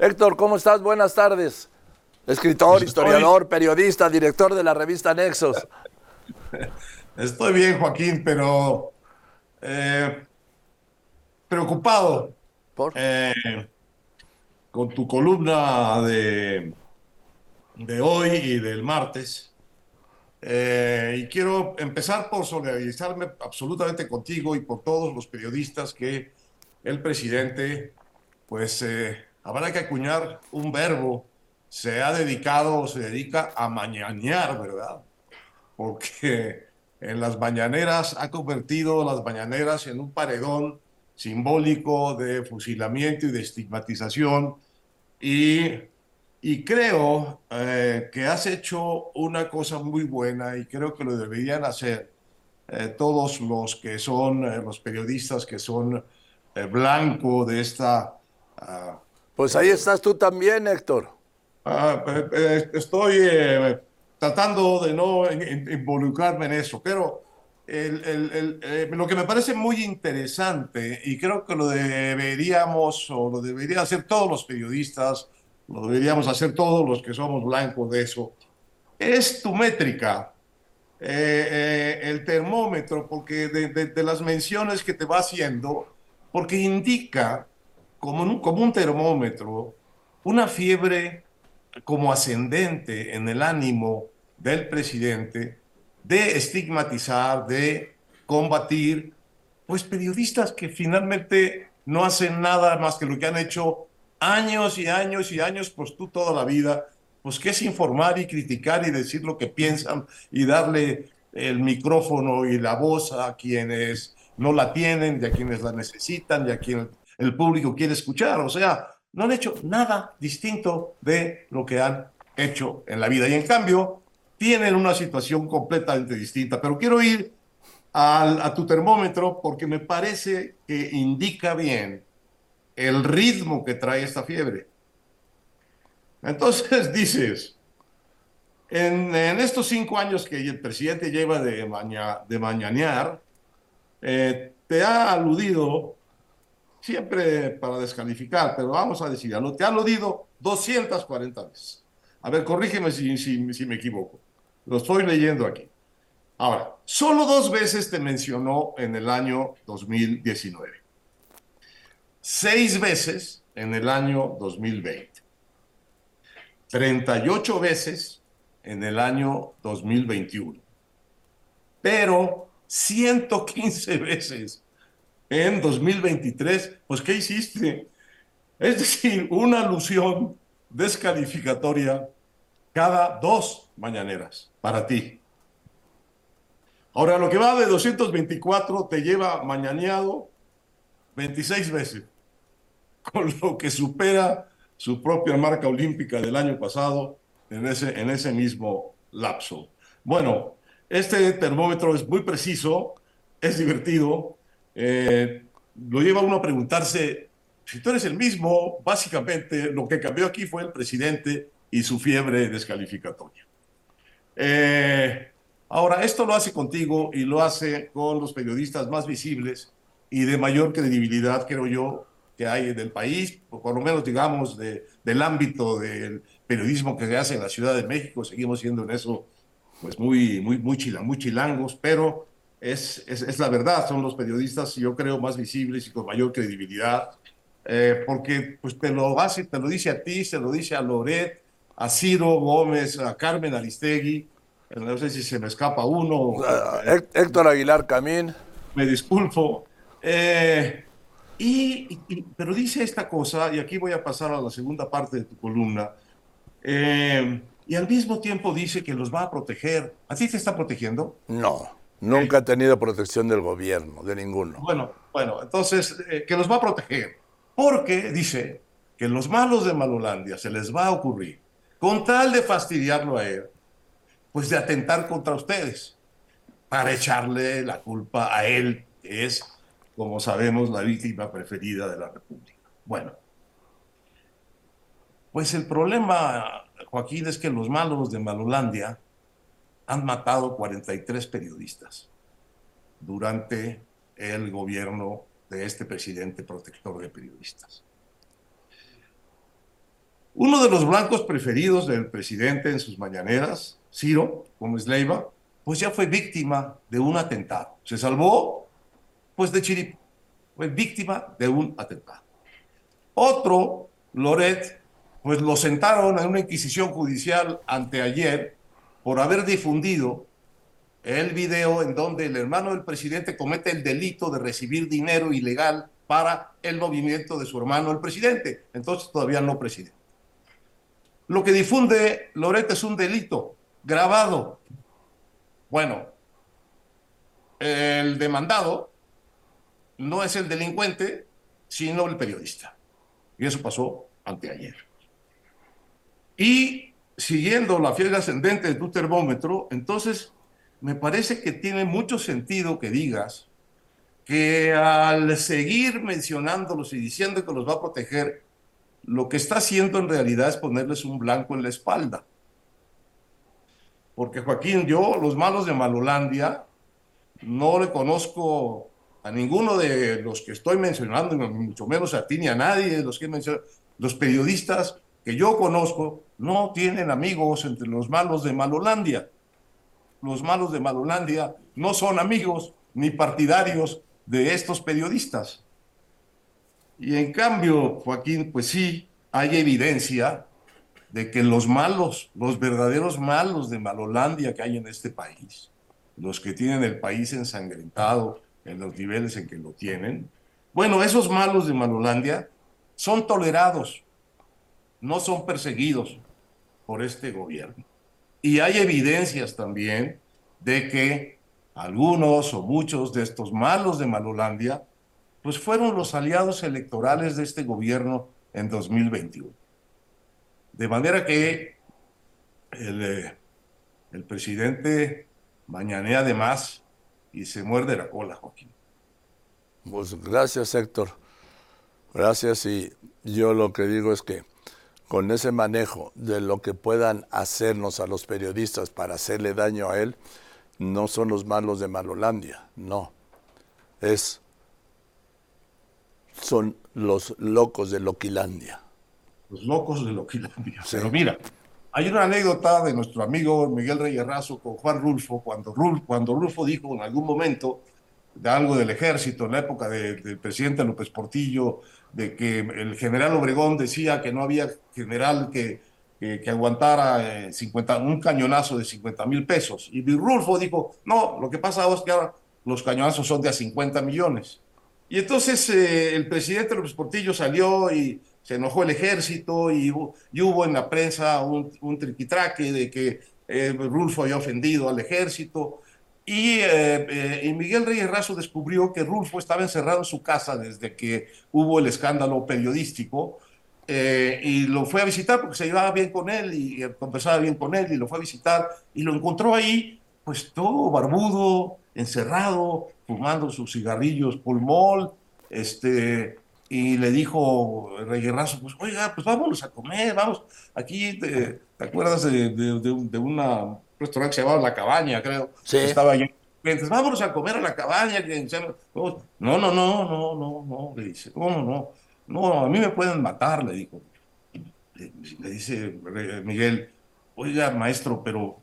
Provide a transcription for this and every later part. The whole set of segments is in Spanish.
Héctor, ¿cómo estás? Buenas tardes. Escritor, historiador, periodista, director de la revista Nexos. Estoy bien, Joaquín, pero eh, preocupado ¿Por? eh, con tu columna de, de hoy y del martes. Eh, y quiero empezar por solidarizarme absolutamente contigo y por todos los periodistas que el presidente, pues habrá que acuñar un verbo, se ha dedicado o se dedica a mañanear, ¿verdad? Porque en las mañaneras ha convertido las mañaneras en un paredón simbólico de fusilamiento y de estigmatización y, y creo eh, que has hecho una cosa muy buena y creo que lo deberían hacer eh, todos los que son eh, los periodistas que son blanco de esta... ah, Pues ahí estás tú también, Héctor. Ah, eh, eh, estoy eh, tratando de no in- in- involucrarme en eso, pero eh, lo que me parece muy interesante y creo que lo deberíamos o lo deberían hacer todos los periodistas, lo deberíamos hacer todos los que somos blancos de eso, es tu métrica, el termómetro, porque de las menciones que te va haciendo, porque indica como un, como un termómetro una fiebre como ascendente en el ánimo del presidente de estigmatizar, de combatir, pues periodistas que finalmente no hacen nada más que lo que han hecho años y años y años, pues tú toda la vida, pues que es informar y criticar y decir lo que piensan y darle el micrófono y la voz a quienes no la tienen y a quienes la necesitan y a quien el público quiere escuchar. O sea, no han hecho nada distinto de lo que han hecho en la vida. Y en cambio, tienen una situación completamente distinta. Pero quiero ir a tu termómetro porque me parece que indica bien el ritmo que trae esta fiebre. Entonces dices, en, estos cinco años que el presidente lleva de, maña- mañanear, eh, te ha aludido, siempre para descalificar, pero vamos a decirlo, te ha aludido 240 veces. A ver, corrígeme si, si, si me equivoco. Lo estoy leyendo aquí. Ahora, solo dos veces te mencionó en el año 2019. Seis veces en el año 2020. 38 veces en el año 2021. Pero 115 veces en 2023. Pues, ¿qué hiciste? Es decir, una alusión descalificatoria cada dos mañaneras para ti. Ahora, lo que va de 224 te lleva mañaneado 26 veces, con lo que supera su propia marca olímpica del año pasado en ese, en ese mismo lapso. Bueno, este termómetro es muy preciso, es divertido, eh, lo lleva uno a preguntarse, si tú eres el mismo, básicamente lo que cambió aquí fue el presidente y su fiebre descalificatoria. Eh, ahora, esto lo hace contigo y lo hace con los periodistas más visibles y de mayor credibilidad, creo yo, que hay del país, o por lo menos, digamos, de, del ámbito del periodismo que se hace en la Ciudad de México. Seguimos siendo en eso, pues, muy, muy, muy, chila- muy chilangos, pero es, es, es la verdad, son los periodistas, yo creo, más visibles y con mayor credibilidad, eh, porque pues te lo hace, te lo dice a ti, se lo dice a Loret, a Ciro Gómez, a Carmen Aristegui, eh, no sé si se me escapa uno, Hé- Héctor Aguilar Camín. me disculpo. Eh, y, y- pero dice esta cosa, y aquí voy a pasar a la segunda parte de tu columna, eh, y al mismo tiempo dice que los va a proteger. ¿A ti te está protegiendo? No, nunca ha tenido protección del gobierno, de ninguno. Bueno, bueno, entonces, eh, que los va a proteger. Porque dice que los malos de Malolandia se les va a ocurrir, con tal de fastidiarlo a él, pues de atentar contra ustedes, para echarle la culpa a él, que es, como sabemos, la víctima preferida de la República. Bueno, pues el problema, Joaquín, es que los malos de Malolandia han matado 43 periodistas durante el gobierno de este presidente protector de periodistas. Uno de los blancos preferidos del presidente en sus mañaneras, Ciro Gómez Leiva, pues ya fue víctima de un atentado. Se salvó, pues, de Chiripo. Fue víctima de un atentado. Otro, Loret, pues lo sentaron en una inquisición judicial anteayer por haber difundido el video en donde el hermano del presidente comete el delito de recibir dinero ilegal para el movimiento de su hermano el presidente, entonces todavía no presidente. Lo que difunde Loret es un delito grabado. Bueno, el demandado no es el delincuente, sino el periodista. Y eso pasó anteayer. Y siguiendo la fiebre ascendente de tu termómetro, entonces me parece que tiene mucho sentido que digas que al seguir mencionándolos y diciendo que los va a proteger, lo que está haciendo en realidad es ponerles un blanco en la espalda. Porque Joaquín, yo, los malos de Malolandia, no le conozco a ninguno de los que estoy mencionando, mucho menos a ti ni a nadie de los que mencionado. Los periodistas que yo conozco no tienen amigos entre los malos de Malolandia. Los malos de Malolandia no son amigos ni partidarios de estos periodistas. Y en cambio, Joaquín, pues sí, hay evidencia de que los malos, los verdaderos malos de Malolandia que hay en este país, los que tienen el país ensangrentado en los niveles en que lo tienen, bueno, esos malos de Malolandia son tolerados no son perseguidos por este gobierno. Y hay evidencias también de que algunos o muchos de estos malos de Malolandia, pues fueron los aliados electorales de este gobierno en 2021. De manera que el, eh, el presidente mañanea de más y se muerde la cola, Joaquín. Pues gracias, Héctor. Gracias y yo lo que digo es que con ese manejo de lo que puedan hacernos a los periodistas para hacerle daño a él, no son los malos de Malolandia, no. Es son los locos de Loquilandia. Los locos de Loquilandia. Pero mira, hay una anécdota de nuestro amigo Miguel Reyes Razo con Juan Rulfo, cuando, cuando Rulfo dijo en algún momento de algo del ejército en la época del presidente López Portillo, de que el general Obregón decía que no había general que, que, aguantara 50, eh, un cañonazo de 50 mil pesos. Y Rulfo dijo, no, lo que pasa es que ahora los cañonazos son de a 50 millones. Y entonces eh, el presidente López Portillo salió y se enojó el ejército y hubo, en la prensa un, un triquitraque de que eh, Rulfo había ofendido al ejército. Eh, eh, y, Miguel Reyes Razo descubrió que Rulfo estaba encerrado en su casa desde que hubo el escándalo periodístico eh, y lo fue a visitar porque se llevaba bien con él y conversaba bien con él y lo fue a visitar y lo encontró ahí pues todo barbudo, encerrado, fumando sus cigarrillos pulmol, este, y le dijo Reyes Razo, pues oiga, pues vámonos a comer, vamos, aquí te, acuerdas de, de una restaurante que se llamaba La Cabaña, creo. Sí. Estaba allí. vámonos a comer a la cabaña. No, no, no, no, no, no, le dice, ¿cómo no? No, a mí me pueden matar, le dijo. Le, dice Miguel, oiga, maestro, pero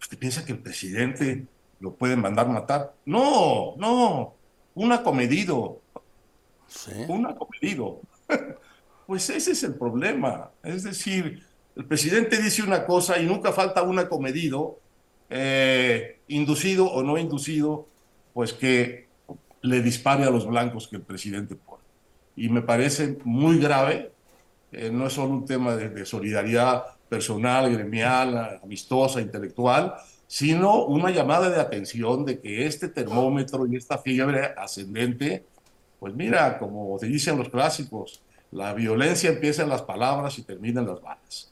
¿usted piensa que el presidente lo pueden mandar matar? No, no, un acomedido. ¿Sí? Un acomedido. pues ese es el problema. Es decir, el presidente dice una cosa y nunca falta un acomedido, eh, inducido o no inducido, pues que le dispare a los blancos que el presidente pone. Y me parece muy grave, eh, no es solo un tema de, solidaridad personal, gremial, amistosa, intelectual, sino una llamada de atención de que este termómetro y esta fiebre ascendente, pues mira, como te dicen los clásicos, la violencia empieza en las palabras y termina en las balas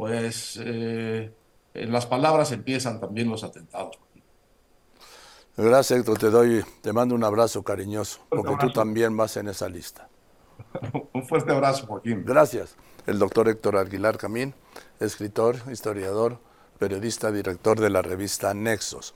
pues eh, en las palabras empiezan también los atentados. Gracias, Héctor. Te doy, te mando un abrazo cariñoso, porque tú también vas en esa lista. un fuerte abrazo, Joaquín. Gracias. El doctor Héctor Aguilar Camín, escritor, historiador, periodista, director de la revista Nexos.